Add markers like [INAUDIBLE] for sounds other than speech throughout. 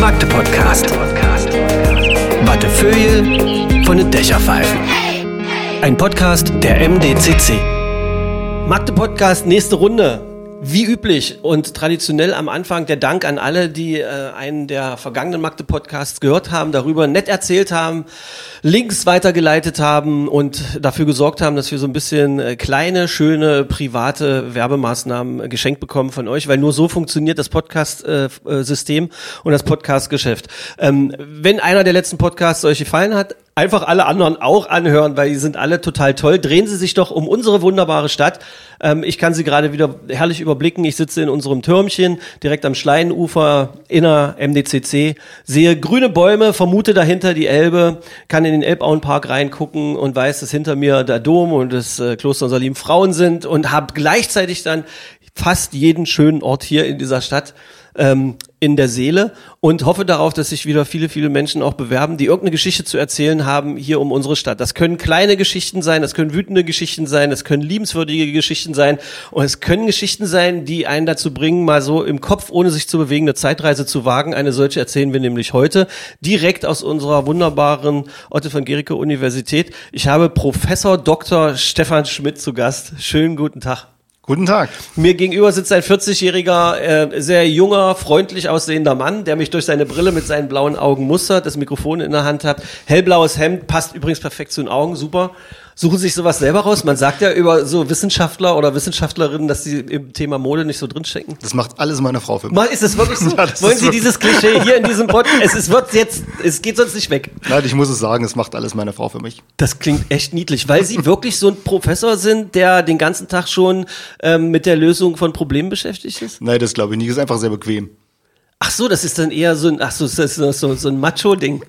Magde Podcast. Wattefeuille von den Dächerpfeifen. Ein Podcast der MDCC. Magde Podcast, nächste Runde. Wie üblich und traditionell am Anfang der Dank an alle, die äh, einen der vergangenen Magde-Podcasts gehört haben, darüber nett erzählt haben, Links weitergeleitet haben und dafür gesorgt haben, dass wir so ein bisschen äh, kleine, schöne, private Werbemaßnahmen äh, geschenkt bekommen von euch, weil nur so funktioniert das Podcast-System und das Podcast-Geschäft. Ähm, wenn einer der letzten Podcasts euch gefallen hat, einfach alle anderen auch anhören, weil die sind alle total toll. Drehen Sie sich doch um unsere wunderbare Stadt. Ähm, ich kann sie gerade wieder herrlich überblicken. Ich sitze in unserem Türmchen direkt am Schleinufer inner MDCC, sehe grüne Bäume, vermute dahinter die Elbe, kann in den Elbauenpark reingucken und weiß, dass hinter mir der Dom und das äh, Kloster Salim Frauen sind und habe gleichzeitig dann fast jeden schönen Ort hier in dieser Stadt ähm, in der Seele und hoffe darauf, dass sich wieder viele, viele Menschen auch bewerben, die irgendeine Geschichte zu erzählen haben hier um unsere Stadt. Das können kleine Geschichten sein, das können wütende Geschichten sein, das können liebenswürdige Geschichten sein und es können Geschichten sein, die einen dazu bringen, mal so im Kopf, ohne sich zu bewegen, eine Zeitreise zu wagen. Eine solche erzählen wir nämlich heute direkt aus unserer wunderbaren Otto von Gericke Universität. Ich habe Professor Dr. Stefan Schmidt zu Gast. Schönen guten Tag. Guten Tag. Mir gegenüber sitzt ein 40-jähriger, äh, sehr junger, freundlich aussehender Mann, der mich durch seine Brille mit seinen blauen Augen mustert, das Mikrofon in der Hand hat. Hellblaues Hemd, passt übrigens perfekt zu den Augen, super. Suchen sich sowas selber raus? Man sagt ja über so Wissenschaftler oder Wissenschaftlerinnen, dass sie im Thema Mode nicht so drinstecken. Das macht alles meine Frau für mich. Mal, ist es wirklich so? [LAUGHS] Ja, Wollen Sie dieses Klischee hier in diesem Pod? Es ist, wird jetzt, es geht sonst nicht weg. Nein, ich muss es sagen, es macht alles meine Frau für mich. Das klingt echt niedlich, weil Sie wirklich so ein Professor sind, der den ganzen Tag schon ähm, mit der Lösung von Problemen beschäftigt ist? Nein, das glaube ich nicht. Ist einfach sehr bequem. Ach so, das ist dann eher so ein, ach so, das ist so, so, ein Macho-Ding.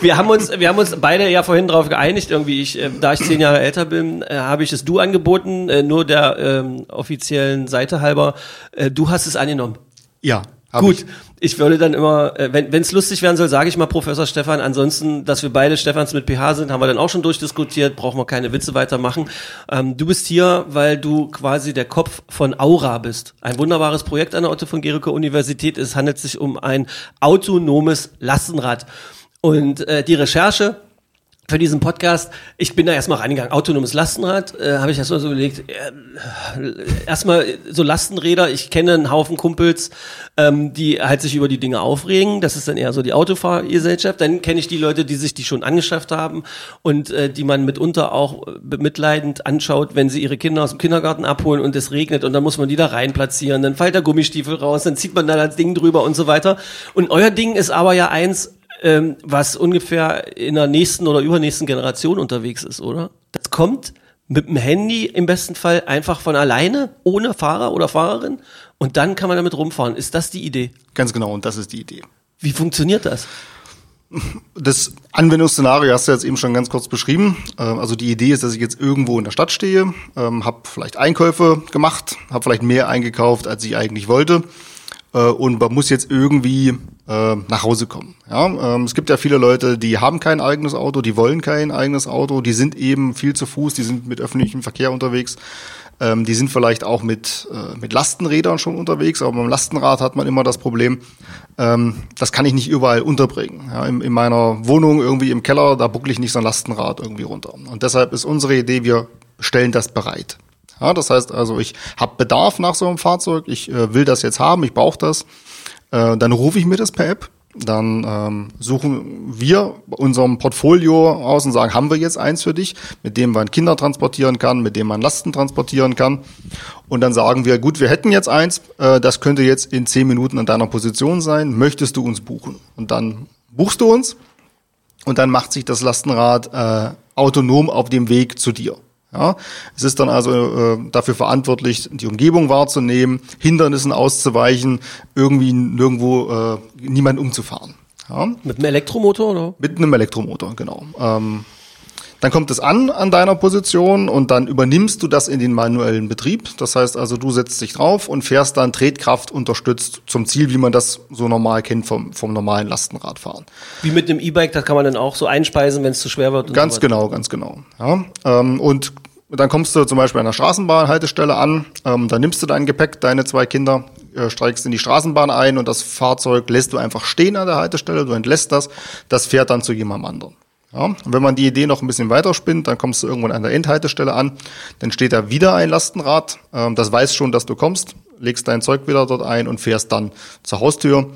Wir haben uns, wir haben uns beide ja vorhin darauf geeinigt, irgendwie, ich, äh, da ich zehn Jahre älter bin, äh, habe ich das Du angeboten, äh, nur der ähm, offiziellen Seite halber. Äh, du hast es angenommen. Ja. Hab Gut, Ich. ich. würde dann immer, äh, wenn es lustig werden soll, sage ich mal Professor Stefan. Ansonsten, dass wir beide Stefans mit PH sind, haben wir dann auch schon durchdiskutiert, brauchen wir keine Witze weitermachen. Ähm, du bist hier, weil du quasi der Kopf von Aura bist. Ein wunderbares Projekt an der Otto von Gericke Universität. Es handelt sich um ein autonomes Lastenrad. Und äh, die Recherche für diesen Podcast, ich bin da erstmal reingegangen. Autonomes Lastenrad, äh, habe ich erstmal so überlegt. Äh, erstmal so Lastenräder, ich kenne einen Haufen Kumpels, ähm, die halt sich über die Dinge aufregen. Das ist dann eher so die Autofahrgesellschaft. Dann kenne ich die Leute, die sich die schon angeschafft haben und äh, die man mitunter auch bemitleidend anschaut, wenn sie ihre Kinder aus dem Kindergarten abholen und es regnet und dann muss man die da rein platzieren. Dann fällt der Gummistiefel raus, dann zieht man da das Ding drüber und so weiter. Und euer Ding ist aber ja eins, ähm, was ungefähr in der nächsten oder übernächsten Generation unterwegs ist, oder? Das kommt mit dem Handy im besten Fall einfach von alleine, ohne Fahrer oder Fahrerin und dann kann man damit rumfahren. Ist das die Idee? Ganz genau, und das ist die Idee. Wie funktioniert das? Das Anwendungsszenario hast du jetzt eben schon ganz kurz beschrieben. Ähm, Also die Idee ist, dass ich jetzt irgendwo in der Stadt stehe, ähm, habe vielleicht Einkäufe gemacht, habe vielleicht mehr eingekauft, als ich eigentlich wollte äh, und man muss jetzt irgendwie äh, nach Hause kommen. Ja, ähm, es gibt ja viele Leute, die haben kein eigenes Auto, die wollen kein eigenes Auto, die sind eben viel zu Fuß, die sind mit öffentlichem Verkehr unterwegs. Ähm, die sind vielleicht auch mit, äh, mit Lastenrädern schon unterwegs, aber beim Lastenrad hat man immer das Problem, ähm, das kann ich nicht überall unterbringen. Ja, in, in meiner Wohnung irgendwie im Keller, da buckle ich nicht so ein Lastenrad irgendwie runter. Und deshalb ist unsere Idee, wir stellen das bereit. Ja, das heißt also, ich habe Bedarf nach so einem Fahrzeug, ich äh, will das jetzt haben, ich brauche das. Äh, dann rufe ich mir das per App. Dann ähm, suchen wir unserem Portfolio aus und sagen, haben wir jetzt eins für dich, mit dem man Kinder transportieren kann, mit dem man Lasten transportieren kann. Und dann sagen wir, gut, wir hätten jetzt eins, äh, das könnte jetzt in zehn Minuten an deiner Position sein. Möchtest du uns buchen? Und dann buchst du uns und dann macht sich das Lastenrad äh, autonom auf dem Weg zu dir. Ja, es ist dann also äh, dafür verantwortlich, die Umgebung wahrzunehmen, Hindernissen auszuweichen, irgendwie nirgendwo äh, niemand umzufahren. Ja, Mit einem Elektromotor oder? mit einem Elektromotor, genau. Ähm, Dann kommt es an an deiner Position und dann übernimmst du das in den manuellen Betrieb. Das heißt also, du setzt dich drauf und fährst dann Tretkraft unterstützt zum Ziel, wie man das so normal kennt vom, vom normalen Lastenradfahren. Wie mit einem E-Bike, das kann man dann auch so einspeisen, wenn es zu schwer wird. und Ganz so genau, ganz genau. Ja, ähm, und dann kommst du zum Beispiel an der Straßenbahnhaltestelle an, ähm, dann nimmst du dein Gepäck, deine zwei Kinder, äh, steigst in die Straßenbahn ein und das Fahrzeug lässt du einfach stehen an der Haltestelle, du entlässt das, das fährt dann zu jemandem anderen. Ja, und wenn man die Idee noch ein bisschen weiter spinnt, dann kommst du irgendwann an der Endhaltestelle an, dann steht da wieder ein Lastenrad, ähm, das weiß schon, dass du kommst, legst dein Zeug wieder dort ein und fährst dann zur Haustür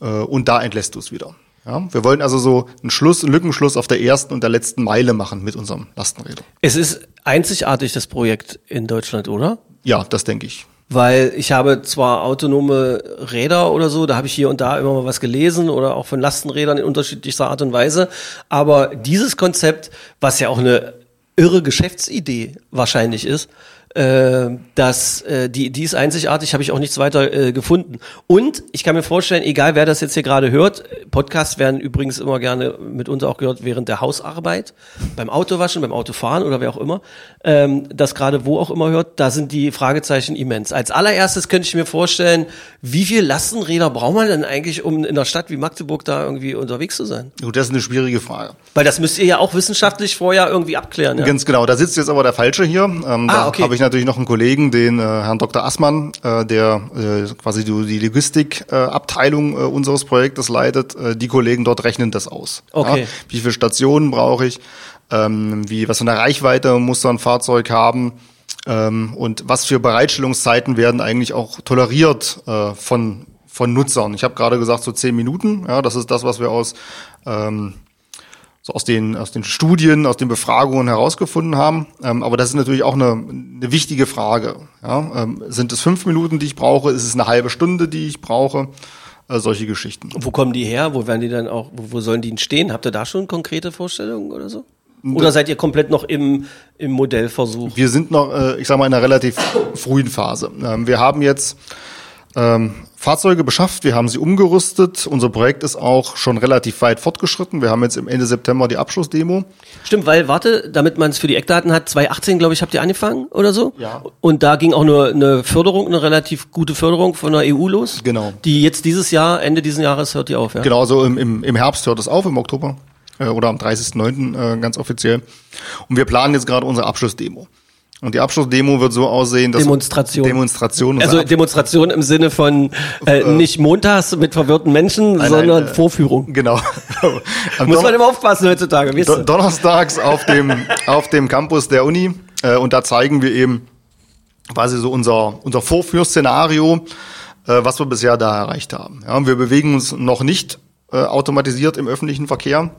äh, und da entlässt du es wieder. Ja, wir wollen also so einen Schluss, einen Lückenschluss auf der ersten und der letzten Meile machen mit unserem Lastenräder. Es ist einzigartig, das Projekt in Deutschland, oder? Ja, das denke ich. Weil ich habe zwar autonome Räder oder so, da habe ich hier und da immer mal was gelesen oder auch von Lastenrädern in unterschiedlichster Art und Weise. Aber dieses Konzept, was ja auch eine irre Geschäftsidee wahrscheinlich ist, äh, dass äh, die, die ist einzigartig, habe ich auch nichts weiter äh, gefunden. Und ich kann mir vorstellen, egal wer das jetzt hier gerade hört, Podcasts werden übrigens immer gerne mitunter auch gehört während der Hausarbeit, beim Autowaschen, beim Autofahren oder wer auch immer, ähm, das gerade wo auch immer hört, da sind die Fragezeichen immens. Als allererstes könnte ich mir vorstellen, wie viel Lastenräder braucht man denn eigentlich, um in einer Stadt wie Magdeburg da irgendwie unterwegs zu sein? Gut, das ist eine schwierige Frage. Weil das müsst ihr ja auch wissenschaftlich vorher irgendwie abklären. Ja? Ganz genau, da sitzt jetzt aber der Falsche hier. Ähm, Ah, okay. Ich natürlich noch einen Kollegen, den äh, Herrn Dr. Assmann, äh, der äh, quasi die, die Logistikabteilung äh, äh, unseres Projektes leitet. Äh, die Kollegen dort rechnen das aus. Okay. Ja? Wie viele Stationen brauche ich? Ähm, wie, was für eine Reichweite muss so ein Fahrzeug haben? Ähm, und was für Bereitstellungszeiten werden eigentlich auch toleriert äh, von, von Nutzern? Ich habe gerade gesagt, so zehn Minuten. Ja, das ist das, was wir aus ähm, so aus den, aus den Studien, aus den Befragungen herausgefunden haben. Ähm, aber das ist natürlich auch eine, eine wichtige Frage. Ja? Ähm, sind es fünf Minuten, die ich brauche? Ist es eine halbe Stunde, die ich brauche? Äh, solche Geschichten. Wo kommen die her? Wo werden die dann auch, wo, wo sollen die denn stehen? Habt ihr da schon konkrete Vorstellungen oder so? Oder seid ihr komplett noch im, im Modellversuch? Wir sind noch, äh, ich sage mal, in einer relativ frühen Phase. Ähm, wir haben jetzt ähm, Fahrzeuge beschafft, wir haben sie umgerüstet. Unser Projekt ist auch schon relativ weit fortgeschritten. Wir haben jetzt im Ende September die Abschlussdemo. Stimmt, weil, warte, damit man es für die Eckdaten hat, 2018, glaube ich, habt ihr angefangen oder so? Ja. Und da ging auch nur eine Förderung, eine relativ gute Förderung von der EU los. Genau. Die jetzt dieses Jahr, Ende dieses Jahres hört die auf, ja? Genau, so im, im, im Herbst hört es auf, im Oktober äh, oder am 30.09. Äh, ganz offiziell. Und wir planen jetzt gerade unsere Abschlussdemo. Und die Abschlussdemo wird so aussehen, dass Demonstration. Demonstration. Also Demonstration im Sinne von äh, nicht montags mit verwirrten Menschen, nein, sondern äh, Vorführung. genau. [LAUGHS] Muss man immer aufpassen heutzutage, Do ihr? donnerstags auf dem [LAUGHS] auf dem Campus der Uni äh, und da zeigen wir eben quasi so unser unser Vorführszenario, äh, was wir bisher da erreicht haben. Ja, und wir bewegen uns noch nicht äh, automatisiert im öffentlichen Verkehr.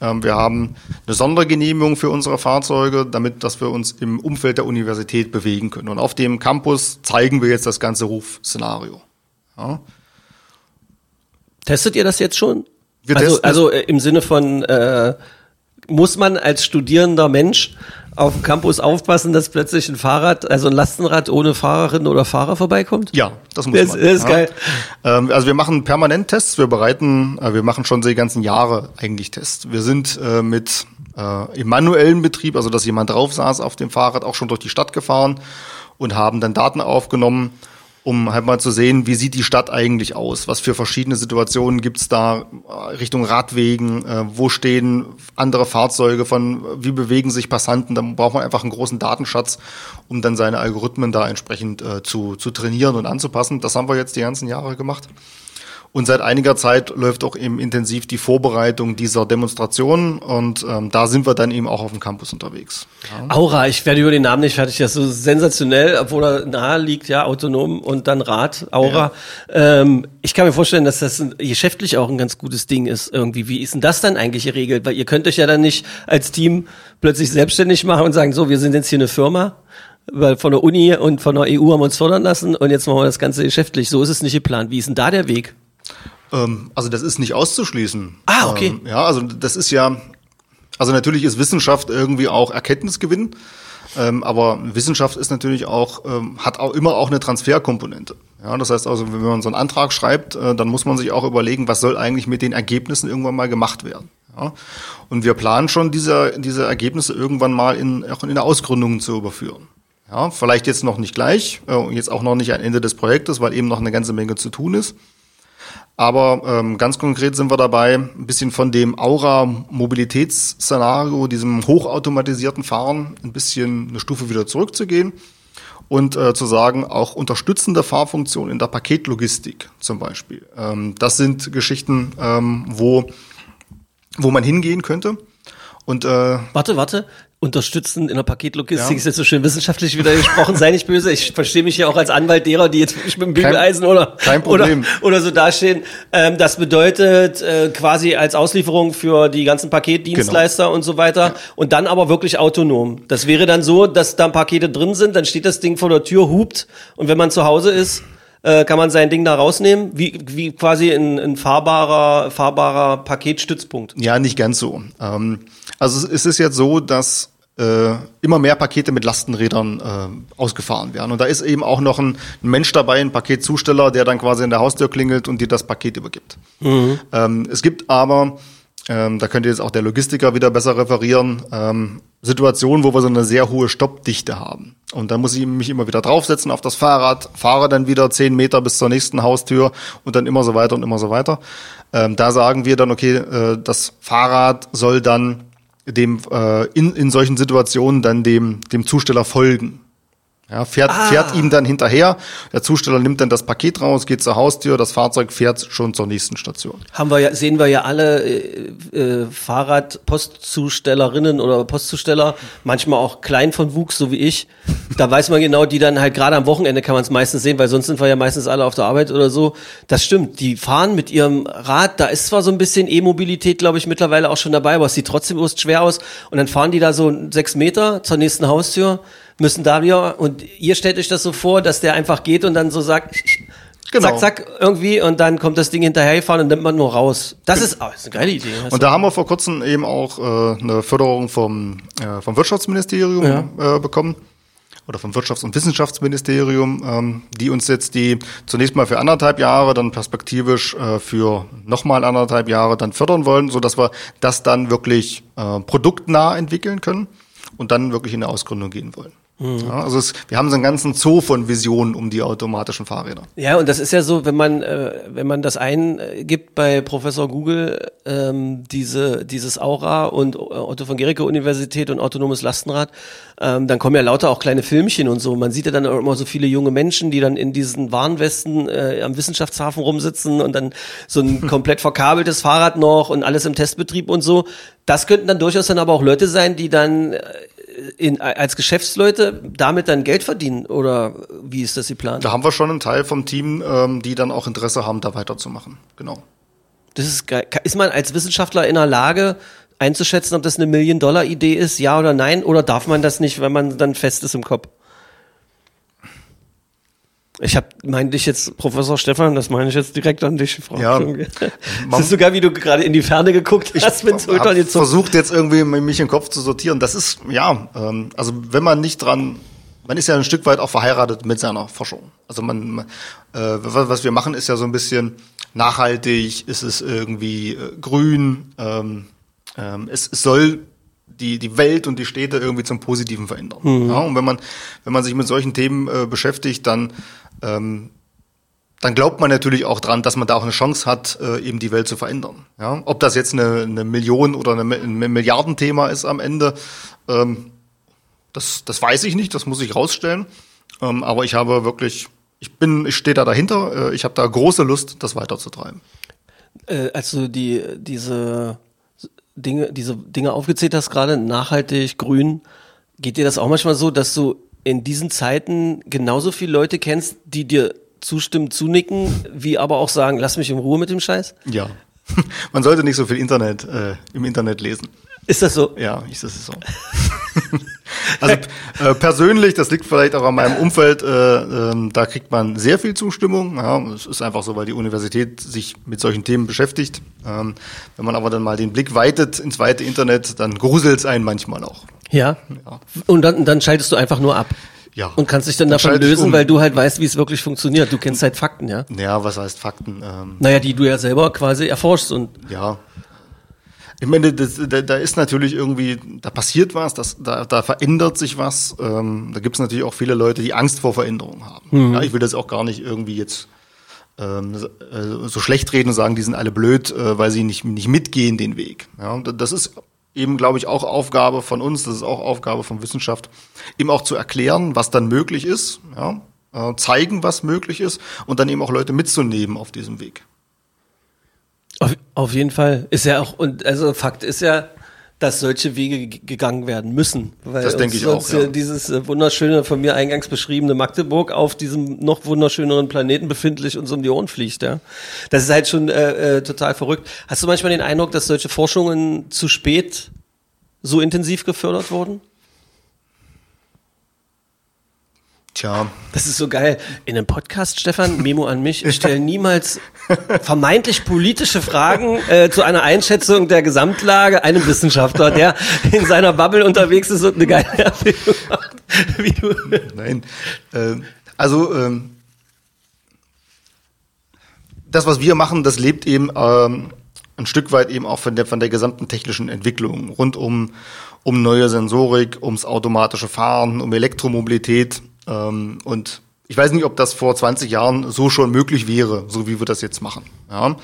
Ähm, wir haben eine Sondergenehmigung für unsere Fahrzeuge, damit dass wir uns im Umfeld der Universität bewegen können. Und auf dem Campus zeigen wir jetzt das ganze Rufszenario. Ja. Testet ihr das jetzt schon? Wir also also äh, im Sinne von, äh, muss man als studierender Mensch auf dem Campus aufpassen, dass plötzlich ein Fahrrad, also ein Lastenrad ohne Fahrerin oder Fahrer vorbeikommt? Ja, das muss Das- man. das ist ja. geil. Ähm, also wir machen permanent Tests, wir bereiten, äh, wir machen schon die ganzen Jahre eigentlich Tests. Wir sind äh, mit äh, im manuellen Betrieb, also dass jemand drauf saß auf dem Fahrrad, auch schon durch die Stadt gefahren und haben dann Daten aufgenommen, um halt mal zu sehen, wie sieht die Stadt eigentlich aus? Was für verschiedene Situationen gibt's da äh, Richtung Radwegen? Äh, wo stehen andere Fahrzeuge von? Wie bewegen sich Passanten? Da braucht man einfach einen großen Datenschatz, um dann seine Algorithmen da entsprechend äh, zu, zu trainieren und anzupassen. Das haben wir jetzt die ganzen Jahre gemacht. Und seit einiger Zeit läuft auch eben intensiv die Vorbereitung dieser Demonstration und ähm, da sind wir dann eben auch auf dem Campus unterwegs. Aura, ich werde über den Namen nicht fertig. Das ist so sensationell, obwohl er nahe liegt, ja, autonom und dann Rad, Aura. Ähm, ich kann mir vorstellen, dass das geschäftlich auch ein ganz gutes Ding ist irgendwie. Wie ist denn das dann eigentlich geregelt? Weil ihr könnt euch ja dann nicht als Team plötzlich selbstständig machen und sagen, so, wir sind jetzt hier eine Firma. Weil von der Uni und von der EU haben wir uns fördern lassen und jetzt machen wir das Ganze geschäftlich. So ist es nicht geplant. Wie ist denn da der Weg? Ähm, also das ist nicht auszuschließen. Ah, okay. Ähm, ja, also das ist ja, also natürlich ist Wissenschaft irgendwie auch Erkenntnisgewinn, ähm, aber Wissenschaft ist natürlich auch, ähm, hat auch immer auch eine Transferkomponente. Ja, das heißt also, wenn man so einen Antrag schreibt, äh, dann muss man sich auch überlegen, was soll eigentlich mit den Ergebnissen irgendwann mal gemacht werden. Ja. Und wir planen schon, diese, diese Ergebnisse irgendwann mal in, auch in der Ausgründung zu überführen. Ja, vielleicht jetzt noch nicht gleich, äh, jetzt auch noch nicht am Ende des Projektes, weil eben noch eine ganze Menge zu tun ist. Aber ähm, ganz konkret sind wir dabei, ein bisschen von dem Aura-Mobilitätsszenario, diesem hochautomatisierten Fahren, ein bisschen eine Stufe wieder zurückzugehen und äh, zu sagen, auch unterstützende Fahrfunktionen in der Paketlogistik zum Beispiel. Ähm, das sind Geschichten, ähm, wo, wo man hingehen könnte. Und äh, Warte, warte. Unterstützen in der Paketlogistik Ja. ist jetzt so schön wissenschaftlich wieder gesprochen. Sei nicht böse. Ich verstehe mich ja auch als Anwalt derer, die jetzt wirklich mit dem Bügeleisen oder, oder, oder so dastehen. Ähm, das bedeutet äh, quasi als Auslieferung für die ganzen Paketdienstleister Genau. und so weiter. Und dann aber wirklich autonom. Das wäre dann so, dass da Pakete drin sind, dann steht das Ding vor der Tür, hupt. Und wenn man zu Hause ist, äh, kann man sein Ding da rausnehmen, wie, wie quasi ein, ein fahrbarer, fahrbarer Paketstützpunkt. Ja, nicht ganz so. Ähm, also es ist jetzt so, dass äh, immer mehr Pakete mit Lastenrädern äh, ausgefahren werden. Und da ist eben auch noch ein, ein Mensch dabei, ein Paketzusteller, der dann quasi in der Haustür klingelt und dir das Paket übergibt. Ähm, es gibt aber, ähm, da könnte jetzt auch der Logistiker wieder besser referieren, ähm, Situationen, wo wir so eine sehr hohe Stoppdichte haben. Und da muss ich mich immer wieder draufsetzen auf das Fahrrad, fahre dann wieder zehn Meter bis zur nächsten Haustür und dann immer so weiter und immer so weiter. Ähm, da sagen wir dann, okay, äh, das Fahrrad soll dann dem äh, in, in solchen Situationen dann dem, dem Zusteller folgen. Ja, fährt, fährt ihm dann hinterher. Der Zusteller nimmt dann das Paket raus, geht zur Haustür, das Fahrzeug fährt schon zur nächsten Station. haben wir ja, sehen wir ja alle äh, äh, Fahrradpostzustellerinnen oder Postzusteller, manchmal auch klein von Wuchs, so wie ich. Da weiß man genau, die dann halt gerade am Wochenende kann man es meistens sehen, weil sonst sind wir ja meistens alle auf der Arbeit oder so. Das stimmt, die fahren mit ihrem Rad, da ist zwar so ein bisschen E-Mobilität, glaube ich, mittlerweile auch schon dabei, aber es sieht trotzdem urst schwer aus. Und dann fahren die da so sechs Meter zur nächsten Haustür, müssen da wieder, und ihr stellt euch das so vor, dass der einfach geht und dann so sagt, Genau. Zack, zack, irgendwie und dann kommt das Ding hinterhergefahren und nimmt man nur raus. Das ist, oh, das ist eine geile Idee. Und da haben wir vor kurzem eben auch äh, eine Förderung vom, äh, vom Wirtschaftsministerium äh, bekommen oder vom Wirtschafts- und Wissenschaftsministerium, ähm, die uns jetzt die zunächst mal für anderthalb Jahre, dann perspektivisch äh, für nochmal anderthalb Jahre dann fördern wollen, so dass wir das dann wirklich äh, produktnah entwickeln können und dann wirklich in eine Ausgründung gehen wollen. Ja, also es, wir haben so einen ganzen Zoo von Visionen um die automatischen Fahrräder. Ja, und das ist ja so, wenn man, äh, wenn man das eingibt bei Professor Google, ähm, diese, dieses Aura und Otto von Gericke Universität und autonomes Lastenrad, ähm, dann kommen ja lauter auch kleine Filmchen und so. Man sieht ja dann auch immer so viele junge Menschen, die dann in diesen Warnwesten äh, am Wissenschaftshafen rumsitzen und dann so ein [LAUGHS] komplett verkabeltes Fahrrad noch und alles im Testbetrieb und so. Das könnten dann durchaus dann aber auch Leute sein, die dann äh, in, als Geschäftsleute damit dann Geld verdienen oder wie ist das geplant? Da haben wir schon einen Teil vom Team, ähm, die dann auch Interesse haben, da weiterzumachen. Genau. Das ist geil. Ist man als Wissenschaftler in der Lage einzuschätzen, ob das eine Million-Dollar-Idee ist, ja oder nein? Oder darf man das nicht, wenn man dann fest ist im Kopf? Ich habe, meine dich jetzt, Professor Stefan, das meine ich jetzt direkt an dich, Frau. Ja, Es ist sogar, wie du gerade in die Ferne geguckt hast, hab gezuckt. versucht jetzt irgendwie mich im Kopf zu sortieren. Das ist, ja, ähm, also wenn man nicht dran, man ist ja ein Stück weit auch verheiratet mit seiner Forschung. Also man, man äh, was wir machen, ist ja so ein bisschen nachhaltig, ist es irgendwie äh, grün, ähm, ähm, es, es soll die, die Welt und die Städte irgendwie zum Positiven verändern. Ja, und wenn man, wenn man sich mit solchen Themen äh, beschäftigt, dann ähm, dann glaubt man natürlich auch dran, dass man da auch eine Chance hat, äh, eben die Welt zu verändern. Ja? Ob das jetzt eine, eine Million oder eine, ein Milliardenthema ist am Ende, ähm, das, das weiß ich nicht, das muss ich rausstellen. Ähm, aber ich habe wirklich, ich bin, ich stehe da dahinter, äh, ich habe da große Lust, das weiterzutreiben. äh, als du die, diese Dinge, diese Dinge aufgezählt hast, gerade nachhaltig, grün, geht dir das auch manchmal so, dass du in diesen Zeiten genauso viele Leute kennst, die dir zustimmen, zunicken, wie aber auch sagen, lass mich in Ruhe mit dem Scheiß? Ja. [LAUGHS] Man sollte nicht so viel Internet äh, im Internet lesen. Ist das so? Ja, ich, das ist so. [LAUGHS] also äh, persönlich, das liegt vielleicht auch an meinem Umfeld, äh, ähm, da kriegt man sehr viel Zustimmung. Ja, es ist einfach so, weil die Universität sich mit solchen Themen beschäftigt. Ähm, wenn man aber dann mal den Blick weitet ins weite Internet, dann gruselt es einen manchmal auch. Ja. Und dann, dann schaltest du einfach nur ab. Ja. Und kannst dich dann, Dann davon lösen, um. weil du halt weißt, wie es wirklich funktioniert. Du kennst halt Fakten, ja. Ja, was heißt Fakten? Ähm, Naja, die du ja selber quasi erforschst und ja. Ich meine, das, da, da ist natürlich irgendwie, da passiert was, das, da, da verändert sich was. Ähm, da gibt es natürlich auch viele Leute, die Angst vor Veränderung haben. Ja, ich will das auch gar nicht irgendwie jetzt ähm, so- äh, so schlecht reden und sagen, die sind alle blöd, äh, weil sie nicht, nicht mitgehen den Weg. Ja, das ist eben, glaube ich, auch Aufgabe von uns, das ist auch Aufgabe von Wissenschaft, eben auch zu erklären, was dann möglich ist, ja, äh, zeigen, was möglich ist und dann eben auch Leute mitzunehmen auf diesem Weg. Auf, auf jeden Fall. Ist ja auch, und also Fakt ist ja, dass solche Wege gegangen werden müssen. Weil Das denke ich auch, ja Dieses äh, wunderschöne, von mir eingangs beschriebene Magdeburg auf diesem noch wunderschöneren Planeten befindlich uns um die Ohren fliegt, ja. Das ist halt schon äh, äh, total verrückt. Hast du manchmal den Eindruck, dass solche Forschungen zu spät so intensiv gefördert wurden? Tja, Das ist so geil. In einem Podcast, Stefan, Memo an mich, ich stelle niemals vermeintlich politische Fragen äh, zu einer Einschätzung der Gesamtlage einem Wissenschaftler, der in seiner Bubble unterwegs ist und eine geile Erfindung macht. Wie du. Nein. Ähm, also ähm, das, was wir machen, das lebt eben ähm, ein Stück weit eben auch von der, von der gesamten technischen Entwicklung rund um, um neue Sensorik, ums automatische Fahren, um Elektromobilität. Ähm, und ich weiß nicht, ob das vor 20 Jahren so schon möglich wäre, so wie wir das jetzt machen. Ja.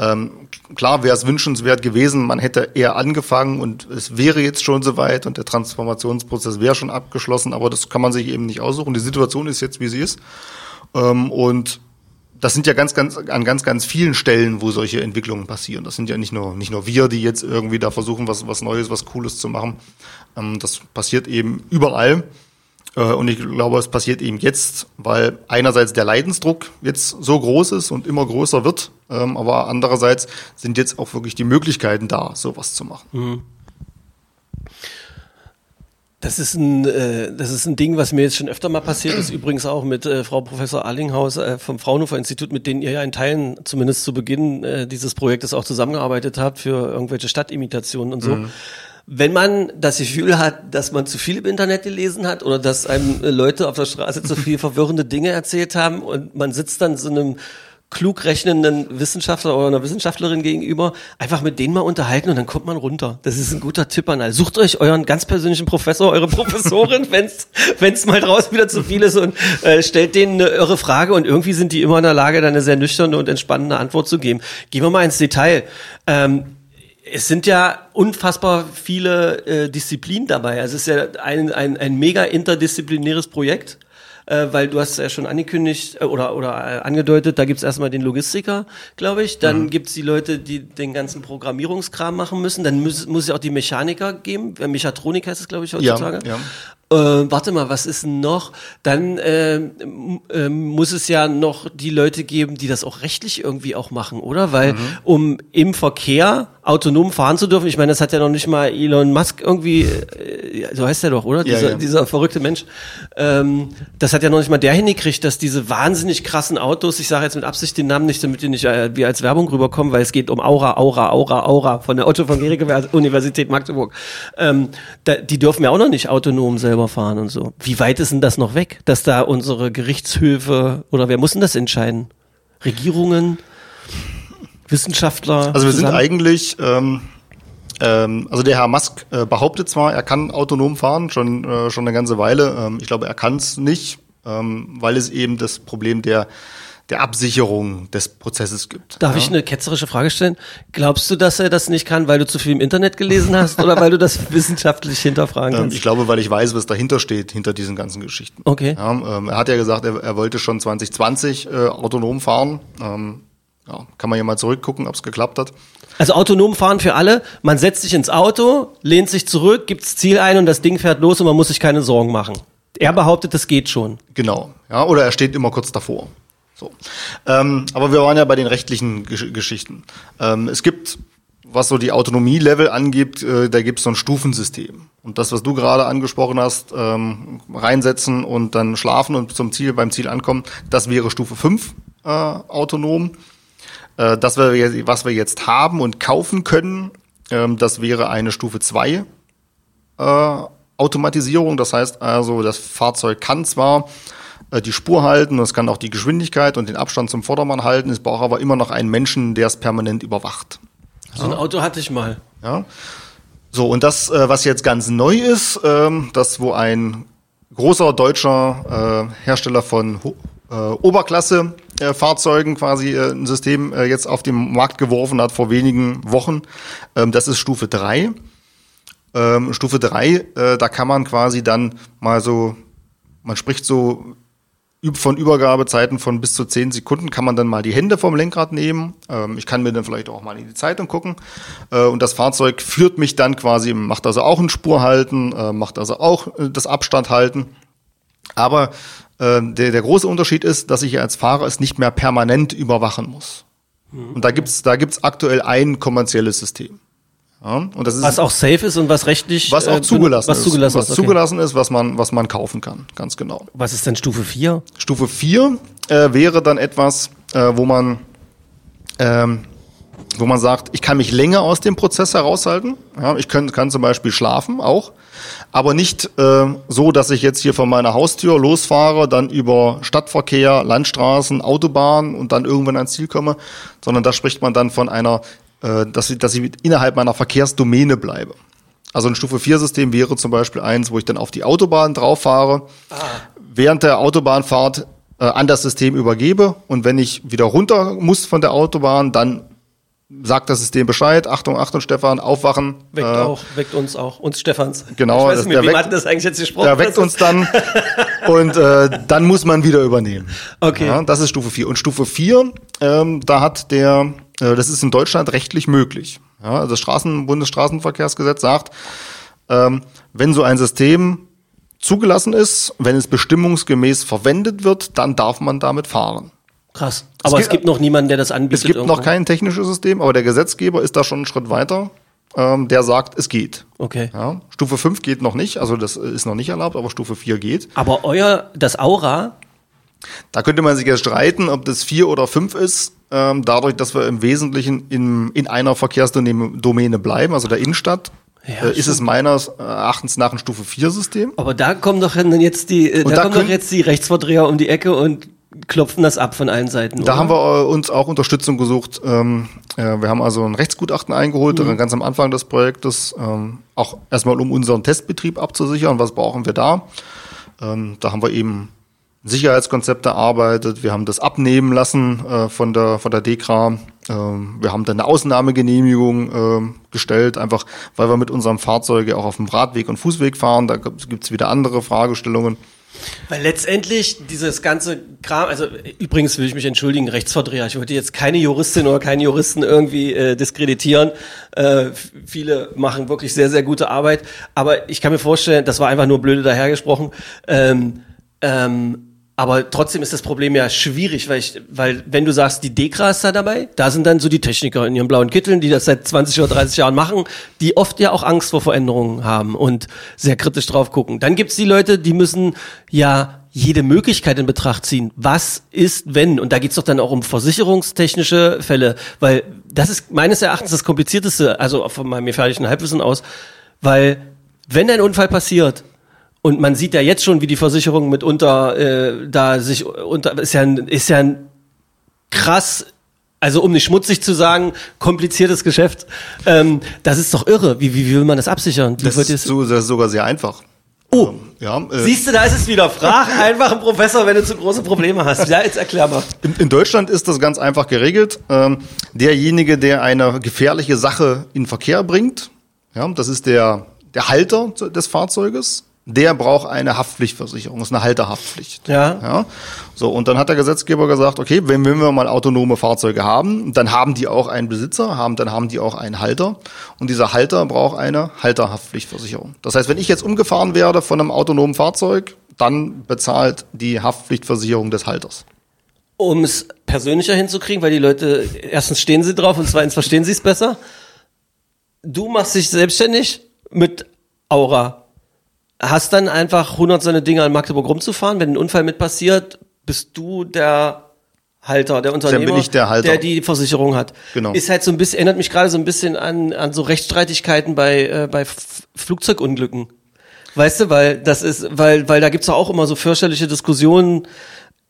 Ähm, klar wäre es wünschenswert gewesen, man hätte eher angefangen und es wäre jetzt schon soweit und der Transformationsprozess wäre schon abgeschlossen, aber das kann man sich eben nicht aussuchen. Die Situation ist jetzt, wie sie ist. Ähm, und das sind ja ganz, ganz, an ganz, ganz vielen Stellen, wo solche Entwicklungen passieren. Das sind ja nicht nur, nicht nur wir, die jetzt irgendwie da versuchen, was, was Neues, was Cooles zu machen. Ähm, das passiert eben überall. Äh, Und ich glaube, es passiert eben jetzt, weil einerseits der Leidensdruck jetzt so groß ist und immer größer wird, ähm, aber andererseits sind jetzt auch wirklich die Möglichkeiten da, sowas zu machen. Das ist ein, äh, das ist ein Ding, was mir jetzt schon öfter mal passiert ist, übrigens auch mit äh, Frau Professor Arlinghaus äh, vom Fraunhofer Institut, mit denen ihr ja in Teilen zumindest zu Beginn äh, dieses Projektes auch zusammengearbeitet habt für irgendwelche Stadtimitationen und so. Wenn man das Gefühl hat, dass man zu viel im Internet gelesen hat oder dass einem Leute auf der Straße zu viel verwirrende Dinge erzählt haben und man sitzt dann so einem klug rechnenden Wissenschaftler oder einer Wissenschaftlerin gegenüber, einfach mit denen mal unterhalten und dann kommt man runter. Das ist ein guter Tipp an alle. Sucht euch euren ganz persönlichen Professor, eure Professorin, [LAUGHS] wenn's wenn's mal draußen wieder zu viel ist und äh, stellt denen eine irre Frage und irgendwie sind die immer in der Lage, dann eine sehr nüchterne und entspannende Antwort zu geben. Gehen wir mal ins Detail. Ähm, es sind ja unfassbar viele äh, Disziplinen dabei. Also es ist ja ein, ein, ein mega interdisziplinäres Projekt, äh, weil du hast ja schon angekündigt äh, oder, oder äh, angedeutet, da gibt's erstmal den Logistiker, glaube ich. Dann gibt's die Leute, die den ganzen Programmierungskram machen müssen. Dann muss, muss es ja auch die Mechaniker geben. Äh, Mechatronik heißt es, glaube ich, heutzutage. ja. Äh, warte mal, was ist denn noch? Dann ähm, ähm, muss es ja noch die Leute geben, die das auch rechtlich irgendwie auch machen, oder? Weil um im Verkehr autonom fahren zu dürfen, ich meine, das hat ja noch nicht mal Elon Musk irgendwie, äh, so heißt er doch, oder? Ja, dieser, ja. dieser verrückte Mensch. Ähm, das hat ja noch nicht mal der hingekriegt, dass diese wahnsinnig krassen Autos, ich sage jetzt mit Absicht den Namen nicht, damit die nicht äh, wie als Werbung rüberkommen, weil es geht um Aura, Aura, Aura, Aura von der Otto von Gericke Universität Magdeburg. Ähm, da, die dürfen ja auch noch nicht autonom selber fahren und so. Wie weit ist denn das noch weg, dass da unsere Gerichtshöfe oder wer muss denn das entscheiden? Regierungen, Wissenschaftler? Also wir sind zusammen? eigentlich, ähm, ähm, also der Herr Musk äh, behauptet zwar, er kann autonom fahren, schon, äh, schon eine ganze Weile. Ähm, ich glaube, er kann es nicht, ähm, weil es eben das Problem der, der Absicherung des Prozesses gibt. Darf ja. ich eine ketzerische Frage stellen? Glaubst du, dass er das nicht kann, weil du zu viel im Internet gelesen hast oder weil du das [LAUGHS] wissenschaftlich hinterfragen Ähm, kannst? ich glaube, weil ich weiß, was dahinter steht, hinter diesen ganzen Geschichten. Okay. Ja, ähm, er hat ja gesagt, er, er wollte schon 2020 äh, autonom fahren. Ähm, ja, kann man ja mal zurückgucken, ob es geklappt hat. Also autonom fahren für alle. Man setzt sich ins Auto, lehnt sich zurück, gibt das Ziel ein und das Ding fährt los und man muss sich keine Sorgen machen. Er behauptet, das geht schon. Genau. Ja, oder er steht immer kurz davor. So. Ähm, aber wir waren ja bei den rechtlichen Gesch Geschichten. Ähm, es gibt, was so die Autonomie-Level angibt, äh, da gibt es so ein Stufensystem. Und das, was du gerade angesprochen hast, ähm, reinsetzen und dann schlafen und zum Ziel, beim Ziel ankommen, das wäre Stufe 5 äh, autonom. Äh, das, was wir jetzt haben und kaufen können, ähm, das wäre eine Stufe 2 äh, Automatisierung. Das heißt also, das Fahrzeug kann zwar äh, die Spur halten es kann auch die Geschwindigkeit und den Abstand zum Vordermann halten, es braucht aber immer noch einen Menschen, der es permanent überwacht. So ein Auto hatte ich mal. Ja. So, und das, äh, was jetzt ganz neu ist, ähm, das, wo ein großer deutscher äh, Hersteller von Ho äh, Oberklasse äh, Fahrzeugen quasi äh, ein System äh, jetzt auf den Markt geworfen hat vor wenigen Wochen. Ähm, das ist Stufe 3. Ähm, Stufe 3, äh, da kann man quasi dann mal so, man spricht so von Übergabezeiten von bis zu 10 Sekunden, kann man dann mal die Hände vom Lenkrad nehmen. Ähm, ich kann mir dann vielleicht auch mal in die Zeitung gucken. Und das Fahrzeug führt mich dann quasi, macht also auch ein Spurhalten, äh, macht also auch das Abstand halten. Aber äh, der, der große Unterschied ist, dass ich als Fahrer es nicht mehr permanent überwachen muss. Und da gibt's da gibt's aktuell ein kommerzielles System. Ja, und das ist Was auch safe ist und was rechtlich was auch äh, zugelassen was ist. zugelassen was ist. Okay. zugelassen ist, was man, was man kaufen kann, ganz genau. Was ist denn Stufe 4? Stufe 4 äh, wäre dann etwas, äh, wo man ähm, wo man sagt, ich kann mich länger aus dem Prozess heraushalten. Ja, ich kann, kann zum Beispiel schlafen auch, aber nicht äh, so, dass ich jetzt hier von meiner Haustür losfahre, dann über Stadtverkehr, Landstraßen, Autobahn und dann irgendwann ans Ziel komme, sondern da spricht man dann von einer, äh, dass, ich, dass ich innerhalb meiner Verkehrsdomäne bleibe. Also ein Stufe 4 System wäre zum Beispiel eins, wo ich dann auf die Autobahn drauf fahre, während der Autobahnfahrt äh, an das System übergebe und wenn ich wieder runter muss von der Autobahn, dann sagt das System Bescheid, Achtung, Achtung, Stefan, aufwachen. Weckt Äh, auch, weckt uns auch, uns Stefans. Genau, Ich weiß das- nicht, mit der wem weckt- hat das eigentlich jetzt gesprochen? Der weckt uns dann [LAUGHS] und äh, dann muss man wieder übernehmen. Okay. Ja, das ist Stufe 4. Und Stufe 4, ähm, da hat der, äh, das ist in Deutschland rechtlich möglich. Ja, also das Straßen, Bundesstraßenverkehrsgesetz sagt, ähm, wenn so ein System zugelassen ist, wenn es bestimmungsgemäß verwendet wird, dann darf man damit fahren. Krass. Aber es gibt- gibt, noch niemanden, der das anbietet. Es gibt irgendwo. noch kein technisches System, aber der Gesetzgeber ist da schon einen Schritt weiter. Ähm, der sagt, es geht. Okay. Ja, Stufe 5 geht noch nicht, also das ist noch nicht erlaubt, aber Stufe 4 geht. Aber euer, das Aura, Da könnte man sich ja streiten, ob das 4 oder 5 ist, ähm, dadurch, dass wir im Wesentlichen in, in einer Verkehrsdomäne bleiben, also der Innenstadt. Ja, äh, ist es meines Erachtens nach ein Stufe 4 System. aber da kommen doch dann jetzt die, äh, da, da kommen doch jetzt die Rechtsverdreher um die Ecke und klopfen das ab von allen Seiten. Da oder? haben wir äh, uns auch Unterstützung gesucht. Ähm, äh, wir haben also ein Rechtsgutachten eingeholt, Mhm. äh, ganz am Anfang des Projektes, ähm, auch erstmal um unseren Testbetrieb abzusichern. Was brauchen wir da? Ähm, da haben wir eben Sicherheitskonzept erarbeitet. Wir haben das abnehmen lassen äh, von der von der DEKRA. Ähm, wir haben dann eine Ausnahmegenehmigung ähm, gestellt, einfach weil wir mit unserem Fahrzeug ja auch auf dem Radweg und Fußweg fahren. Da gibt es wieder andere Fragestellungen. Weil letztendlich dieses ganze Kram, also übrigens will ich mich entschuldigen, Rechtsverdreher, ich wollte jetzt keine Juristin oder keinen Juristen irgendwie äh, diskreditieren. Äh, viele machen wirklich sehr, sehr gute Arbeit, aber ich kann mir vorstellen, das war einfach nur blöde dahergesprochen. Ähm, ähm, aber trotzdem ist das Problem ja schwierig, weil ich, weil wenn du sagst, die Dekra ist da dabei, da sind dann so die Techniker in ihren blauen Kitteln, die das seit 20 oder 30 Jahren machen, die oft ja auch Angst vor Veränderungen haben und sehr kritisch drauf gucken. Dann gibt's die Leute, die müssen ja jede Möglichkeit in Betracht ziehen. Was ist, wenn? Und da geht's doch dann auch um versicherungstechnische Fälle, weil das ist meines Erachtens das Komplizierteste, also von meinem gefährlichen Halbwissen aus, weil wenn ein Unfall passiert und man sieht ja jetzt schon, wie die Versicherung mitunter äh, da sich unter ist ja ein, ist ja ein krass, also um nicht schmutzig zu sagen, kompliziertes Geschäft. Ähm, das ist doch irre. Wie, wie, wie will man das absichern? Wie Das ist, so, das ist sogar sehr einfach. Oh, Ja, äh, siehst du, da ist es wieder. Frag [LAUGHS] einfach einen Professor, wenn du zu große Probleme hast. Ja, jetzt erklär mal. In, in Deutschland ist das ganz einfach geregelt. Ähm, derjenige, der eine gefährliche Sache in Verkehr bringt, ja, das ist der, der Halter des Fahrzeuges, der braucht eine Haftpflichtversicherung, das ist eine Halterhaftpflicht. Ja. ja. So, und dann hat der Gesetzgeber gesagt, okay, wenn, wenn wir mal autonome Fahrzeuge haben, dann haben die auch einen Besitzer, haben, dann haben die auch einen Halter. Und dieser Halter braucht eine Halterhaftpflichtversicherung. Das heißt, wenn ich jetzt umgefahren werde von einem autonomen Fahrzeug, dann bezahlt die Haftpflichtversicherung des Halters. Um es persönlicher hinzukriegen, weil die Leute, erstens stehen sie drauf und zweitens verstehen sie es besser. Du machst dich selbstständig mit Aura. Hast dann einfach 100 seine Dinger in Magdeburg rumzufahren. Wenn ein Unfall mit passiert, bist du der Halter, der Unternehmer, bin ich der Halter. der die Versicherung hat. Genau. Ist halt so ein bisschen, erinnert mich gerade so ein bisschen an, an so Rechtsstreitigkeiten bei, äh, bei F Flugzeugunglücken. Weißt du, weil das ist, weil, weil da gibt's doch auch immer so fürchterliche Diskussionen,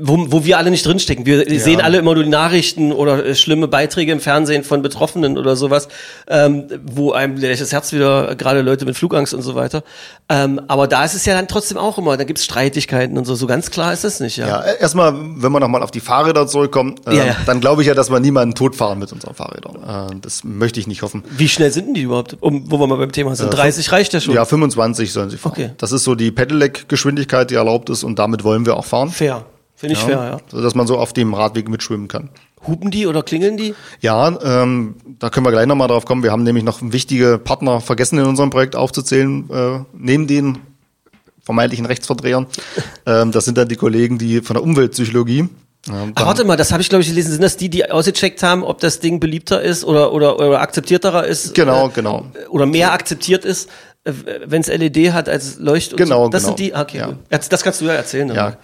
wo, wo wir alle nicht drinstecken. Wir sehen alle immer nur die Nachrichten oder äh, schlimme Beiträge im Fernsehen von Betroffenen oder sowas, ähm, wo einem das Herz wieder, gerade Leute mit Flugangst und so weiter. Ähm, aber da ist es ja dann trotzdem auch immer, da gibt es Streitigkeiten und so. So ganz klar ist das nicht, ja. Ja, äh, erstmal, wenn wir nochmal auf die Fahrräder zurückkommen, äh, Ja, ja. dann glaube ich ja, dass wir niemanden totfahren mit unseren Fahrrädern. Äh, das möchte ich nicht hoffen. Wie schnell sind denn die überhaupt? Um, wo wir mal beim Thema sind. 30 reicht ja schon. Ja, 25 sollen sie fahren. Okay. Das ist so die Pedelec-Geschwindigkeit, die erlaubt ist und damit wollen wir auch fahren. Fair. Finde ich fair, ja. So dass man so auf dem Radweg mitschwimmen kann. Hupen die oder klingeln die? Ja, ähm, da können wir gleich nochmal drauf kommen. Wir haben nämlich noch wichtige Partner vergessen in unserem Projekt aufzuzählen, äh, neben den vermeintlichen Rechtsverdrehern. [LAUGHS] ähm, das sind dann die Kollegen, die von der Umweltpsychologie. Ähm, Ach, warte mal, das habe ich glaube ich gelesen. Sind das die, die ausgecheckt haben, ob das Ding beliebter ist oder oder, oder akzeptierterer ist? Genau, äh, genau. Oder mehr akzeptiert ist, wenn es LED hat als Leucht. Und Genau, so. Das genau. sind die. ah, Okay, Ja. das kannst du ja erzählen. dann. Ja.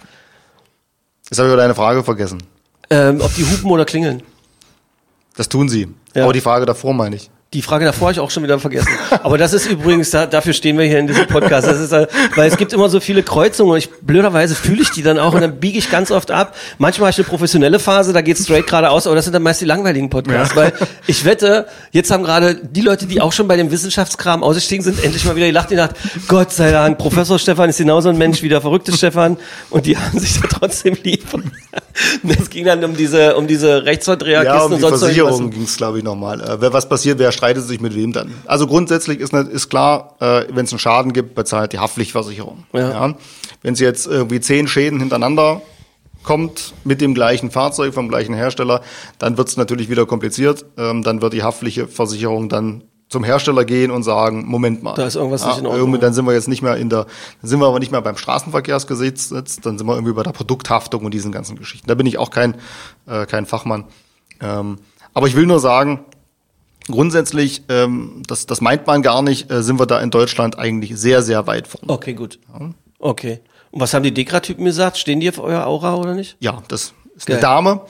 Jetzt habe ich deine Frage vergessen. Ähm, ob die hupen oder klingeln. Das tun sie. Ja. Aber die Frage davor meine ich. Die Frage davor habe ich auch schon wieder vergessen. Aber das ist übrigens, da, dafür stehen wir hier in diesem Podcast. Das ist, äh, weil es gibt immer so viele Kreuzungen und ich, blöderweise fühle ich die dann auch und dann biege ich ganz oft ab. Manchmal habe ich eine professionelle Phase, da geht straight geradeaus, aber das sind dann meist die langweiligen Podcasts, weil ich wette, jetzt haben gerade die Leute, die auch schon bei dem Wissenschaftskram ausgestiegen sind, endlich mal wieder gelacht und gedacht, Gott sei Dank, Professor Stefan ist genauso ein Mensch wie der verrückte Stefan und die haben sich da trotzdem lieb. Und es ging dann um diese, um diese Rechtsverdreherkisten Ja, um und die sonst Versicherung ging es, glaube ich, nochmal. Äh, wer- was passiert, wer streitet sich mit wem dann? Also grundsätzlich ist, nicht- ist klar, äh, wenn es einen Schaden gibt, bezahlt die Haftpflichtversicherung. Ja. Wenn es jetzt irgendwie zehn Schäden hintereinander kommt mit dem gleichen Fahrzeug vom gleichen Hersteller, dann wird es natürlich wieder kompliziert. Ähm, dann wird die Haftpflichtversicherung dann zum Hersteller gehen und sagen, Moment mal. Da ist irgendwas nicht in Ordnung. irgendwie- Dann sind wir jetzt nicht mehr in der, dann sind wir aber nicht mehr beim Straßenverkehrsgesetz, dann sind wir irgendwie bei der Produkthaftung und diesen ganzen Geschichten. Da bin ich auch kein, äh, kein Fachmann. Ähm, aber ich will nur sagen, grundsätzlich, ähm, das, das meint man gar nicht, äh, sind wir da in Deutschland eigentlich sehr, sehr weit vorne. Okay, gut. Okay. Und was haben die Dekra-Typen gesagt? Stehen die auf euer Aura oder nicht? Ja, das ist Geil. eine Dame,